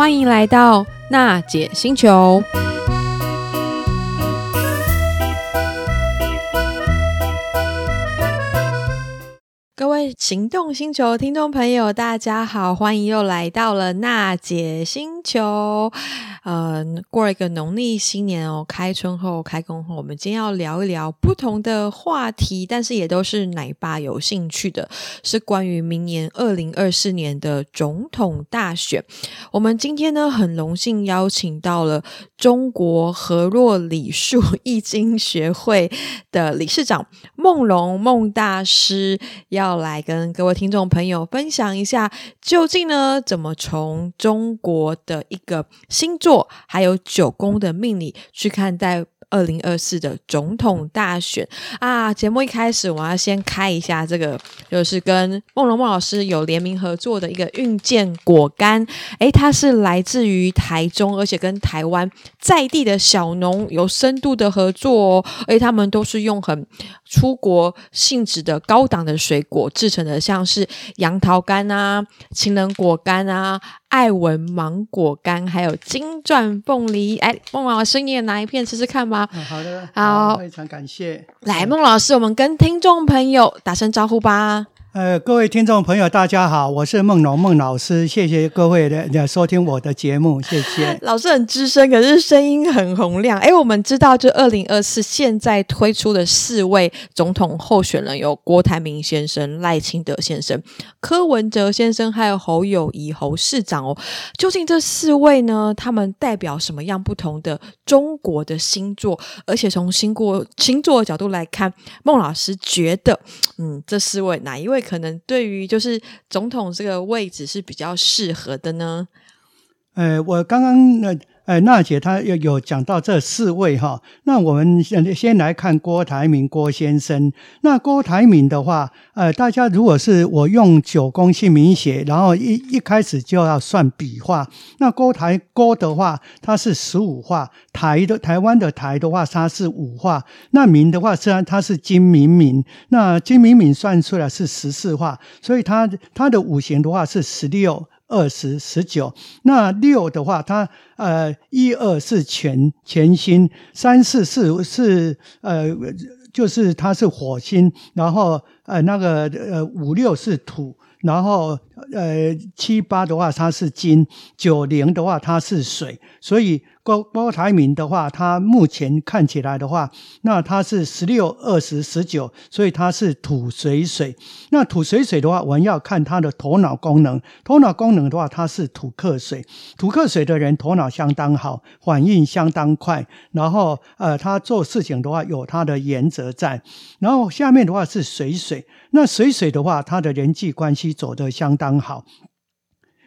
欢迎来到娜姐星球。行动星球听众朋友，大家好，欢迎又来到了娜姐星球。呃，过了一个农历新年哦，开春后开工后，我们今天要聊一聊不同的话题，但是也都是奶爸有兴趣的，是关于明年二零二四年的总统大选。我们今天呢，很荣幸邀请到了中国河洛礼术易经学会的理事长孟龙孟大师，要来跟各位听众朋友分享一下，究竟呢，怎么从中国的一个星座。还有九宫的命理去看待二零二四的总统大选啊！节目一开始，我要先开一下这个，就是跟孟龙孟老师有联名合作的一个运健果干。诶，它是来自于台中，而且跟台湾在地的小农有深度的合作哦。而且他们都是用很出国性质的高档的水果制成的，像是杨桃干啊、情人果干啊。爱文芒果干，还有金钻凤梨，哎，孟老师，你也拿一片吃吃看吧。嗯、好的，好，非常感谢。来，孟老师，我们跟听众朋友打声招呼吧。呃，各位听众朋友，大家好，我是孟龙孟老师，谢谢各位的收听我的节目，谢谢。老师很资深，可是声音很洪亮。哎，我们知道，就二零二四现在推出的四位总统候选人有郭台铭先生、赖清德先生、柯文哲先生，还有侯友谊侯市长哦。究竟这四位呢，他们代表什么样不同的中国的星座？而且从星过星座的角度来看，孟老师觉得，嗯，这四位哪一位？可能对于就是总统这个位置是比较适合的呢？呃，我刚刚那。娜姐她有有讲到这四位哈，那我们先先来看郭台铭郭先生。那郭台铭的话，呃，大家如果是我用九宫姓名学，然后一一开始就要算笔画。那郭台郭的话，它是十五画；台的台湾的台的话，它是五画。那铭的话，虽然它是金铭铭，那金铭铭算出来是十四画，所以它它的五行的话是十六。二十、十九，那六的话，它呃一二是全全星，三四是是呃就是它是火星，然后呃那个呃五六是土，然后呃七八的话它是金，九零的话它是水，所以。郭郭台铭的话，他目前看起来的话，那他是十六、二十、十九，所以他是土水水。那土水水的话，我们要看他的头脑功能。头脑功能的话，他是土克水。土克水的人头脑相当好，反应相当快。然后呃，他做事情的话有他的原则在。然后下面的话是水水。那水水的话，他的人际关系走得相当好。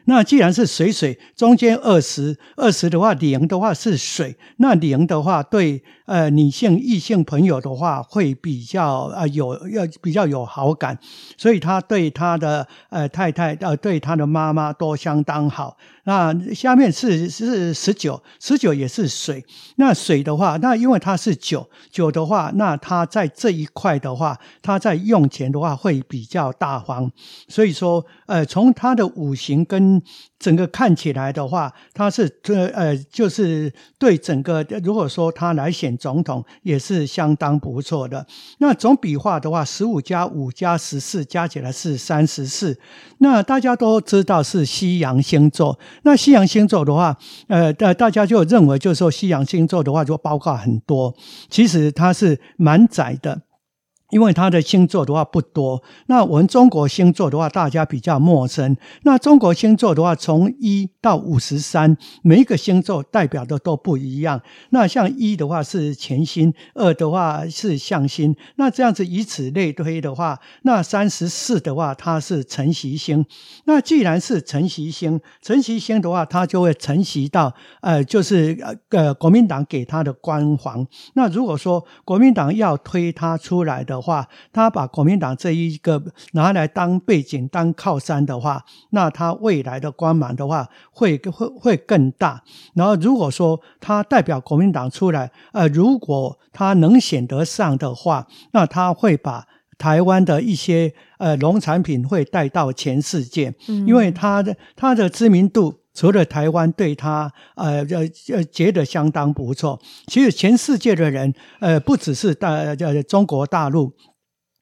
那既然是水水，中间二十二十的话，零的话是水，那零的话对。呃，女性异性朋友的话会比较呃有要比较有好感，所以他对他的呃太太呃对他的妈妈都相当好。那下面是是十九，十九也是水。那水的话，那因为它是九九的话，那他在这一块的话，他在用钱的话会比较大方。所以说，呃，从他的五行跟整个看起来的话，他是呃呃就是对整个如果说他来选。总统也是相当不错的。那总笔画的话，十五加五加十四加起来是三十四。那大家都知道是西洋星座。那西洋星座的话，呃，大大家就认为就是说西洋星座的话就包括很多，其实它是蛮窄的。因为他的星座的话不多，那我们中国星座的话大家比较陌生。那中国星座的话，从一到五十三，每一个星座代表的都不一样。那像一的话是全星，二的话是相星，那这样子以此类推的话，那三十四的话它是承袭星。那既然是承袭星，承袭星的话，它就会承袭到呃，就是呃国民党给他的官皇。那如果说国民党要推他出来的，话，他把国民党这一个拿来当背景、当靠山的话，那他未来的光芒的话会会会更大。然后如果说他代表国民党出来，呃，如果他能选得上的话，那他会把台湾的一些呃农产品会带到全世界，因为他的他的知名度。除了台湾对他呃呃呃觉得相当不错，其实全世界的人呃不只是大呃中国大陆。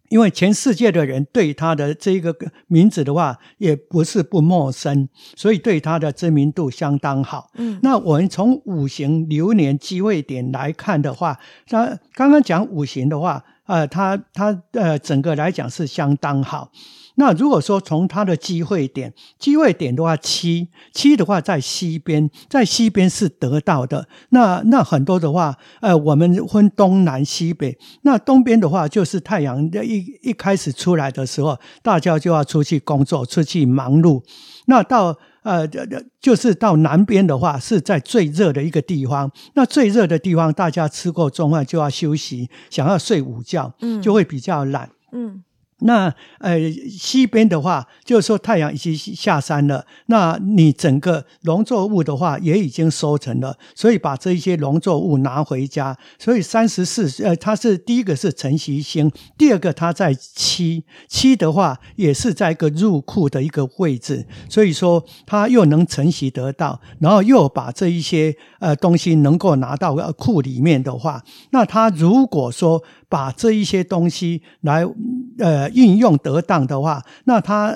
因为全世界的人对他的这个名字的话，也不是不陌生，所以对他的知名度相当好。嗯，那我们从五行流年机会点来看的话，那刚刚讲五行的话，呃，他他呃整个来讲是相当好。那如果说从它的机会点，机会点的话，七七的话在西边，在西边是得到的。那那很多的话，呃，我们分东南西北。那东边的话，就是太阳一一开始出来的时候，大家就要出去工作，出去忙碌。那到呃，就是到南边的话，是在最热的一个地方。那最热的地方，大家吃过中饭就要休息，想要睡午觉，嗯，就会比较懒，嗯。那呃，西边的话，就是说太阳已经下山了，那你整个农作物的话也已经收成了，所以把这一些农作物拿回家。所以三十四，呃，它是第一个是晨曦星，第二个它在七七的话也是在一个入库的一个位置，所以说它又能晨曦得到，然后又把这一些呃东西能够拿到库里面的话，那它如果说。把这一些东西来呃运用得当的话，那他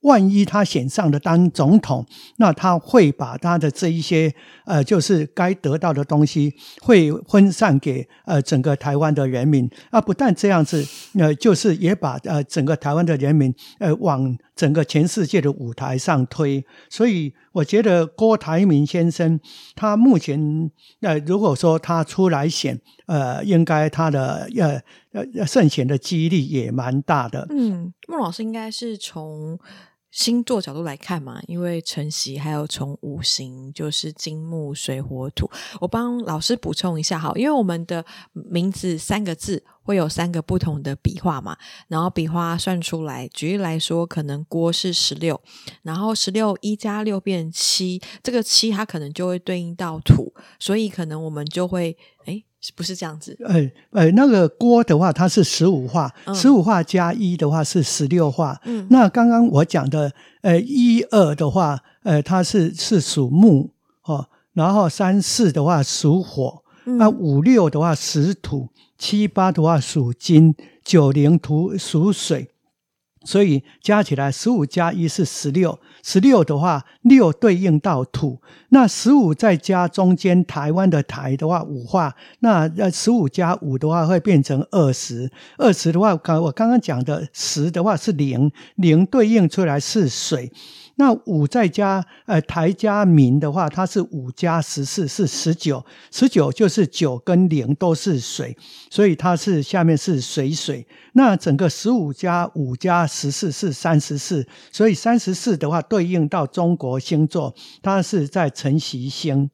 万一他选上了当总统，那他会把他的这一些呃就是该得到的东西会分散给呃整个台湾的人民。啊，不但这样子，呃就是也把呃整个台湾的人民呃往整个全世界的舞台上推，所以我觉得郭台铭先生他目前呃如果说他出来选。呃，应该他的呃呃胜选的几率也蛮大的。嗯，孟老师应该是从星座角度来看嘛，因为晨曦还有从五行就是金木水火土。我帮老师补充一下哈，因为我们的名字三个字会有三个不同的笔画嘛，然后笔画算出来，举例来说，可能郭是十六，然后十六一加六变七，这个七它可能就会对应到土，所以可能我们就会诶不是这样子，呃呃，那个锅的话，它是十五画，十五画加一的话是十六画。嗯，那刚刚我讲的，呃，一二的话，呃，它是是属木哦，然后三四的话属火，那五六的话属土，七八的话属金，九零土属水。所以加起来，十五加一是十六。十六的话，六对应到土。那十五再加中间台湾的台的话，五话。那呃，十五加五的话，会变成二十。二十的话，刚我刚刚讲的十的话是零，零对应出来是水。那五再加呃台加民的话，它是五加十四是十九，十九就是九跟零都是水，所以它是下面是水水。那整个十五加五加十四是三十四，所以三十四的话对应到中国星座，它是在晨曦星。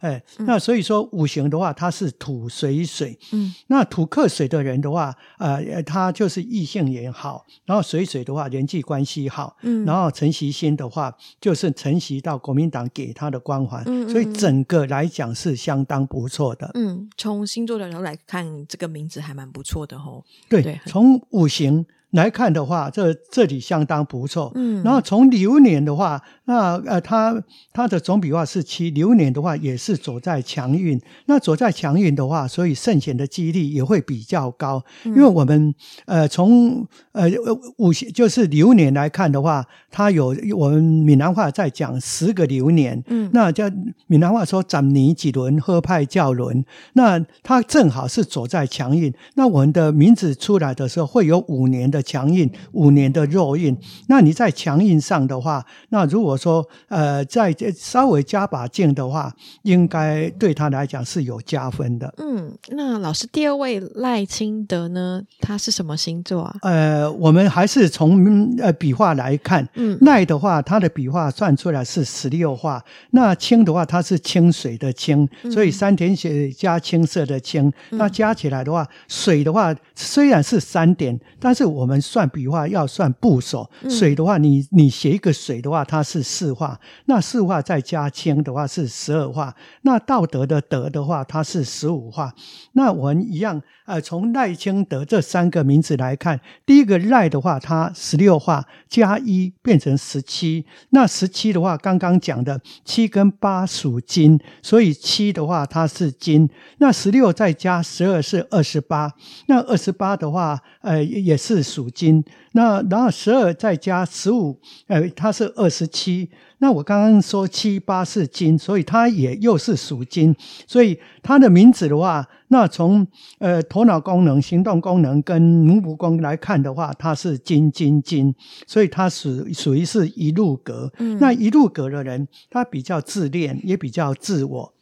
哎，那所以说五行的话，它是土水水。嗯，那土克水的人的话，呃，他就是异性缘好，然后水水的话人际关系好。嗯，然后陈曦星的话，就是承袭到国民党给他的光环。嗯，所以整个来讲是相当不错的。嗯，从星座的角度来看，这个名字还蛮不错的哦。对，对，从五行。来看的话，这这里相当不错。嗯，然后从流年的话，那呃，它它的总笔画是七，流年的话也是走在强运。那走在强运的话，所以圣贤的几率也会比较高。嗯、因为我们呃从呃五行就是流年来看的话，它有我们闽南话在讲十个流年。嗯，那叫闽南话说十年几轮，喝派叫轮。那它正好是走在强运。那我们的名字出来的时候，会有五年的。强硬五年的弱运，那你在强硬上的话，那如果说呃再稍微加把劲的话，应该对他来讲是有加分的。嗯，那老师第二位赖清德呢？他是什么星座啊？呃，我们还是从呃笔画来看，嗯，赖的话，他的笔画算出来是十六画。那清的话，它是清水的清，所以三点水加青色的青，嗯，那加起来的话，水的话虽然是三点，但是我们。们算笔画要算部首，水的话你，你你写一个水的话，它是四画，那四画再加清的话是十二画，那道德的德的话，它是十五画。那我们一样，呃，从赖清德这三个名字来看，第一个赖的话，它十六画加一变成十七，那十七的话，刚刚讲的七跟八属金，所以七的话它是金，那十六再加十二是二十八，那二十八的话，呃，也是属金，那然后十二再加十五，呃，它是二十七。那我刚刚说七八是金，所以它也又是属金，所以它的名字的话，那从呃头脑功能、行动功能跟奴仆宫来看的话，它是金金金，所以它属属于是一路格。嗯，那一路格的人，他比较自恋，也比较自我。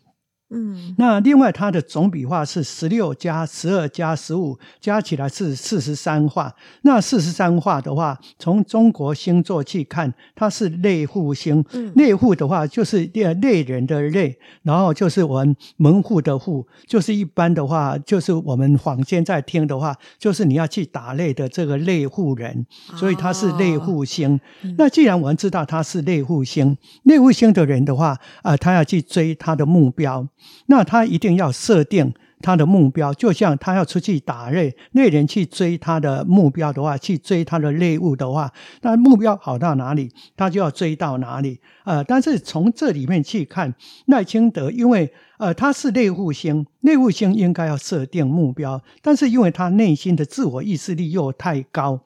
嗯，那另外它的总笔画是十六加十二加十五，加起来是四十三画。那四十三画的话，从中国星座去看，它是类户星。嗯，类户的话就是类人的类，然后就是我们门户的户，就是一般的话，就是我们坊间在听的话，就是你要去打猎的这个类户人，所以它是类户星。哦嗯、那既然我们知道它是类户星，类户星的人的话，啊、呃，他要去追他的目标。那他一定要设定他的目标，就像他要出去打猎，猎人去追他的目标的话，去追他的猎物的话，那目标跑到哪里，他就要追到哪里。呃，但是从这里面去看，赖清德，因为呃他是猎户星，猎户星应该要设定目标，但是因为他内心的自我意识力又太高。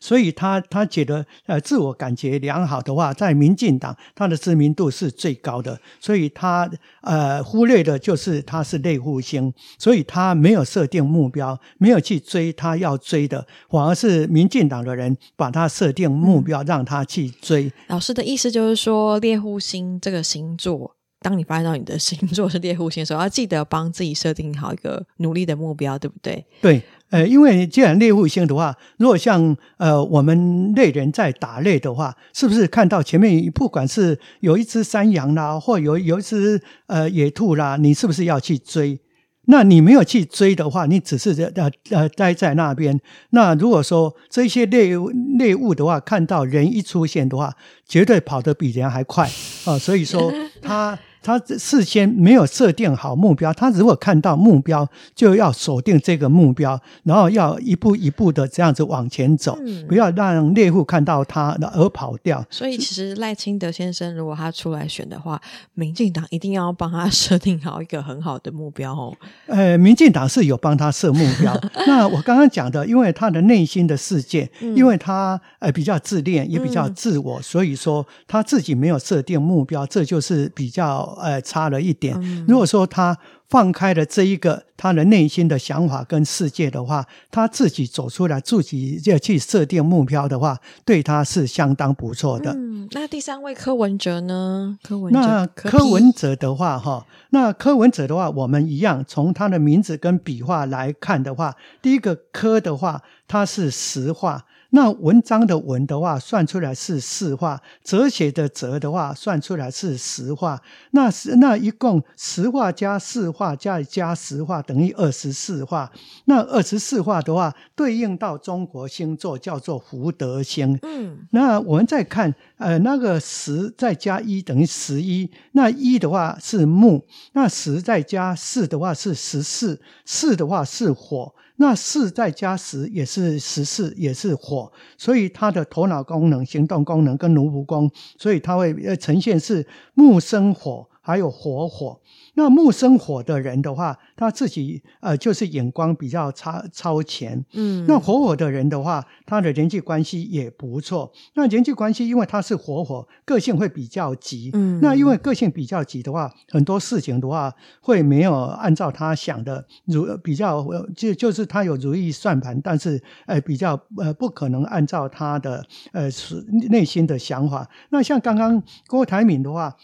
所以他他觉得呃自我感觉良好的话，在民进党他的知名度是最高的，所以他呃忽略的就是他是类户星，所以他没有设定目标，没有去追他要追的，反而是民进党的人把他设定目标，让他去追。老师的意思就是说，猎户星这个星座，当你发现到你的星座是猎户星的时候，要记得帮自己设定好一个努力的目标，对不对？对。呃，因为既然猎户星的话，如果像呃我们猎人在打猎的话，是不是看到前面不管是有一只山羊啦，或有有一只呃野兔啦，你是不是要去追？那你没有去追的话，你只是呃呃待在那边。那如果说这些猎猎物的话，看到人一出现的话，绝对跑得比人还快啊，呃！所以说 他。他事先没有设定好目标，他如果看到目标，就要锁定这个目标，然后要一步一步的这样子往前走，嗯、不要让猎户看到他而跑掉。所以，其实赖清德先生如果他出来选的话，民进党一定要帮他设定好一个很好的目标哦。呃，民进党是有帮他设目标。那我刚刚讲的，因为他的内心的世界，嗯、因为他呃比较自恋，也比较自我，嗯、所以说他自己没有设定目标，这就是比较。呃，差了一点。如果说他放开了这一个他的内心的想法跟世界的话，他自己走出来，自己要去设定目标的话，对他是相当不错的。嗯，那第三位柯文哲呢？柯文哲，那柯文哲的话，哈，那柯文哲的话，我们一样从他的名字跟笔画来看的话，第一个柯的话，他是实话。那文章的文的话，算出来是四画；哲学的哲的话，算出来是十画。那是那一共十画加四画加加十画等于二十四画。那二十四画的话，对应到中国星座叫做福德星。嗯，那我们再看，呃，那个十再加一等于十一。那一的话是木，那十再加四的话是十四，四的话是火。那四再加十也是十四，也是火，所以他的头脑功能、行动功能跟奴仆宫，所以他会呃呈现是木生火，还有火火。那木生火的人的话，他自己呃就是眼光比较超超前，嗯。那火火的人的话，他的人际关系也不错。那人际关系，因为他是火火，个性会比较急，嗯。那因为个性比较急的话，很多事情的话会没有按照他想的如比较就就是他有如意算盘，但是呃比较呃不可能按照他的呃是内心的想法。那像刚刚郭台铭的话，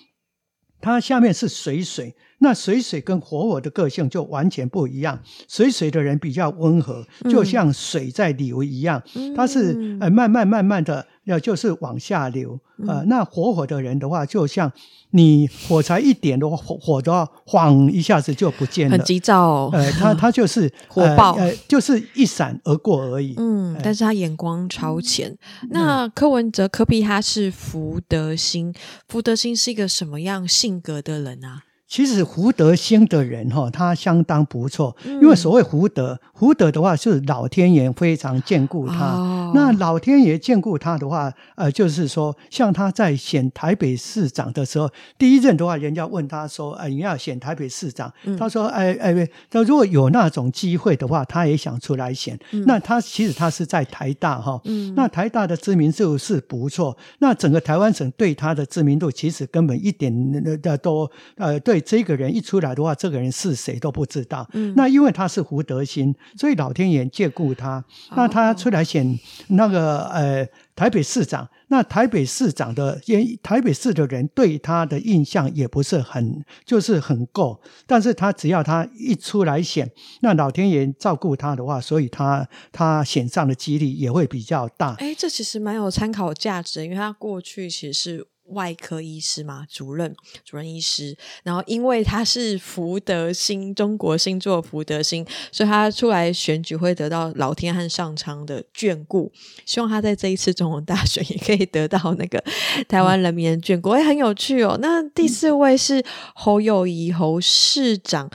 他下面是水水。那水水跟火火的个性就完全不一样。水水的人比较温和，就像水在流一样，它是呃慢慢慢慢的要就是往下流，呃，嗯、那火火的人的话，就像你火柴一点的话，火火的话，晃一下子就不见了，很急躁、哦。呃，他他就是 火爆呃，呃，就是一闪而过而已。嗯，但是他眼光超前。嗯、那柯文哲柯比他是福德星，福德星是一个什么样性格的人啊？其实福德兴的人哈，他相当不错，因为所谓福德，福德的话是老天爷非常眷顾他。哦、那老天爷眷顾他的话，呃，就是说，像他在选台北市长的时候，第一任的话，人家问他说：“哎、呃，你要选台北市长？”嗯、他说：“哎哎，他如果有那种机会的话，他也想出来选。嗯”那他其实他是在台大哈，嗯、那台大的知名度是不错。那整个台湾省对他的知名度，其实根本一点的都呃对。这个人一出来的话，这个人是谁都不知道。嗯，那因为他是胡德兴，所以老天爷眷顾他。哦、那他出来选那个呃台北市长，那台北市长的因台北市的人对他的印象也不是很就是很够。但是他只要他一出来选，那老天爷照顾他的话，所以他他选上的几率也会比较大。哎，这其实蛮有参考价值的，因为他过去其实是。外科医师嘛，主任、主任医师，然后因为他是福德星，中国星座福德星，所以他出来选举会得到老天和上苍的眷顾。希望他在这一次总统大选也可以得到那个台湾人民的眷顾，也、嗯、很有趣哦。那第四位是侯友谊侯市长，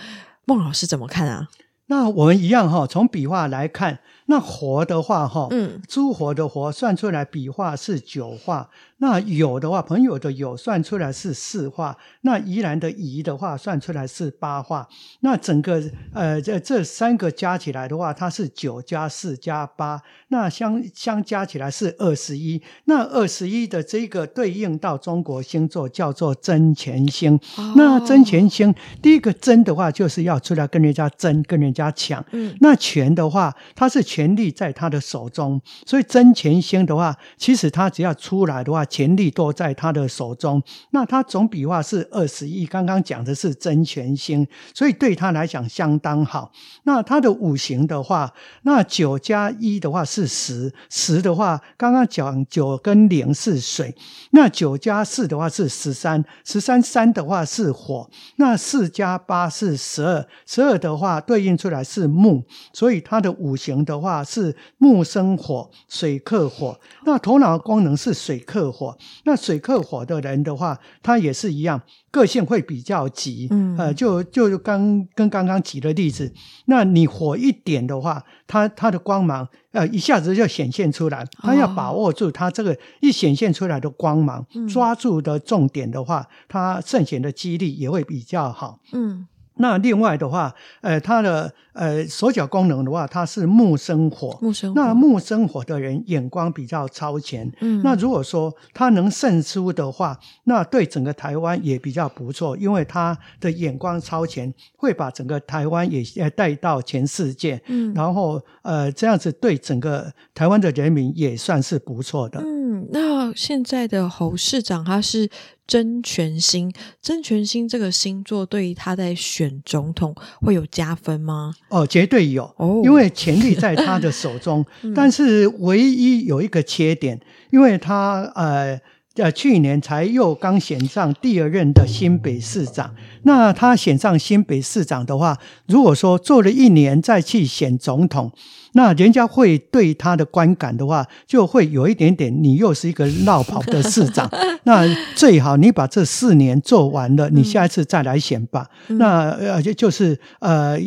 孟老师怎么看啊？那我们一样哈，从笔画来看，那活的话哈，嗯，诸活的活算出来笔画是九画。那酉的话，朋友的酉算出来是四画，那宜兰的宜的话算出来是八画，那整个呃这这三个加起来的话，它是九加四加八，那相相加起来是二十一，那二十一的这个对应到中国星座叫做争权星，哦、那争权星第一个真的话就是要出来跟人家争，跟人家抢，嗯，那权的话，它是权力在他的手中，所以争权星的话，其实他只要出来的话。权力都在他的手中，那他总笔画是二十一，刚刚讲的是真权星，所以对他来讲相当好。那他的五行的话，那九加一的话是十，十的话刚刚讲九跟零是水，那九加四的话是十三，十三三的话是火，那四加八是十二，十二的话对应出来是木，所以他的五行的话是木生火，水克火，那头脑功能是水克火。火，那水克火的人的话，他也是一样，个性会比较急。嗯，呃，就就刚跟刚刚举的例子，那你火一点的话，他他的光芒呃一下子就显现出来，他要把握住他这个一显现出来的光芒，哦、抓住的重点的话，他胜选的几率也会比较好。嗯。那另外的话，呃，他的呃手脚功能的话，他是木生火。木生火。那木生火的人眼光比较超前。嗯。那如果说他能胜出的话，那对整个台湾也比较不错，因为他的眼光超前，会把整个台湾也带到全世界。嗯。然后呃，这样子对整个台湾的人民也算是不错的。嗯。那现在的侯市长他是。争权星，真权星这个星座对于他在选总统会有加分吗？哦，绝对有，哦，因为权力在他的手中。嗯、但是唯一有一个缺点，因为他呃呃去年才又刚选上第二任的新北市长。那他选上新北市长的话，如果说做了一年再去选总统。那人家会对他的观感的话，就会有一点点，你又是一个落跑的市长。那最好你把这四年做完了，你下一次再来选吧。嗯、那呃，就就是呃，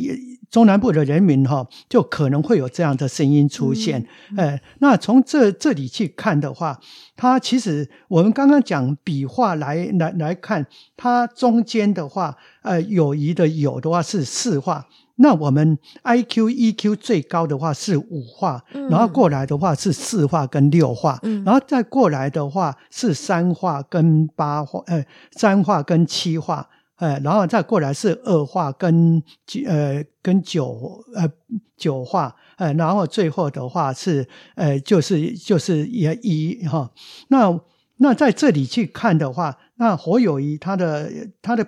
中南部的人民哈，就可能会有这样的声音出现。嗯嗯、呃，那从这这里去看的话，它其实我们刚刚讲笔画来来来看，它中间的话，呃，友谊的友的话是四画。那我们 I Q E Q 最高的话是五画，嗯、然后过来的话是四画跟六画，嗯、然后再过来的话是三画跟八画，呃，三画跟七画，呃，然后再过来是二画跟呃跟九呃九画，呃，然后最后的话是呃就是就是也一哈。那那在这里去看的话，那侯友谊他的他的。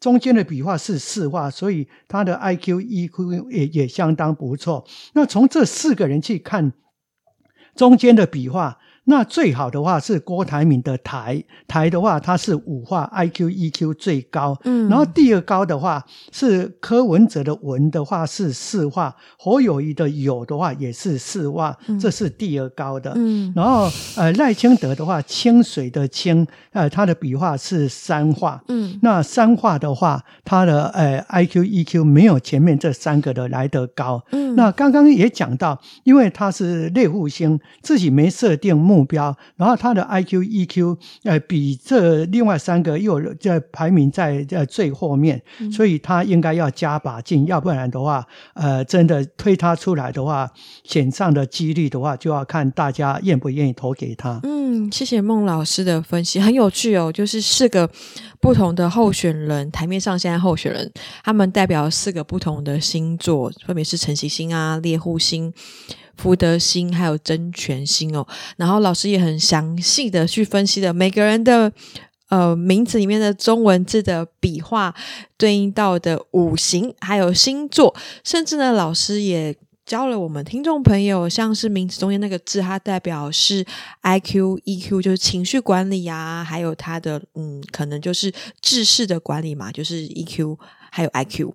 中间的笔画是四画，所以他的 IQ、EQ 也也相当不错。那从这四个人去看中间的笔画，那最好的话是郭台铭的台，台的话它是五化，IQ EQ 最高。嗯，然后第二高的话是柯文哲的文的话是四化，侯友谊的友的话也是四化，嗯、这是第二高的。嗯，然后呃赖清德的话清水的清，呃他的笔画是三画。嗯，那三画的话，他的呃 IQ EQ 没有前面这三个的来得高。嗯，那刚刚也讲到，因为他是类户星，自己没设定目标，然后他的 IQ、EQ 呃比这另外三个又在排名在在最后面，嗯、所以他应该要加把劲，要不然的话，呃，真的推他出来的话，选上的几率的话，就要看大家愿不愿意投给他。嗯，谢谢孟老师的分析，很有趣哦，就是四个不同的候选人，台面上现在候选人，他们代表四个不同的星座，分别是晨曦星啊、猎户星。福德星还有真权星哦，然后老师也很详细的去分析了每个人的呃名字里面的中文字的笔画对应到的五行，还有星座，甚至呢，老师也教了我们听众朋友，像是名字中间那个字，它代表是 IQ、EQ，就是情绪管理啊，还有它的嗯，可能就是知识的管理嘛，就是 EQ。还有 IQ，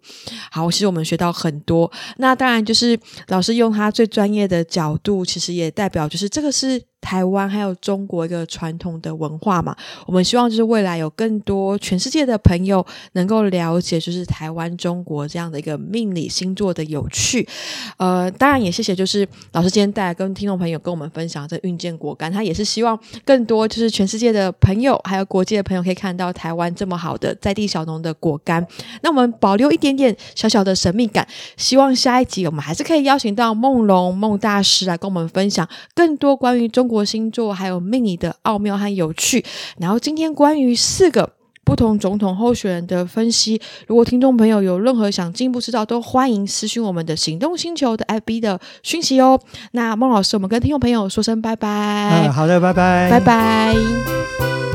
好，其实我们学到很多。那当然就是老师用他最专业的角度，其实也代表就是这个是。台湾还有中国一个传统的文化嘛，我们希望就是未来有更多全世界的朋友能够了解，就是台湾中国这样的一个命理星座的有趣。呃，当然也谢谢，就是老师今天带来跟听众朋友跟我们分享这运箭果干，他也是希望更多就是全世界的朋友还有国际的朋友可以看到台湾这么好的在地小农的果干。那我们保留一点点小小的神秘感，希望下一集我们还是可以邀请到梦龙梦大师来跟我们分享更多关于中。中国星座还有命理的奥妙和有趣，然后今天关于四个不同总统候选人的分析，如果听众朋友有任何想进一步知道，都欢迎私讯我们的行动星球的 FB 的讯息哦。那孟老师，我们跟听众朋友说声拜拜。嗯，好的，拜拜，拜拜。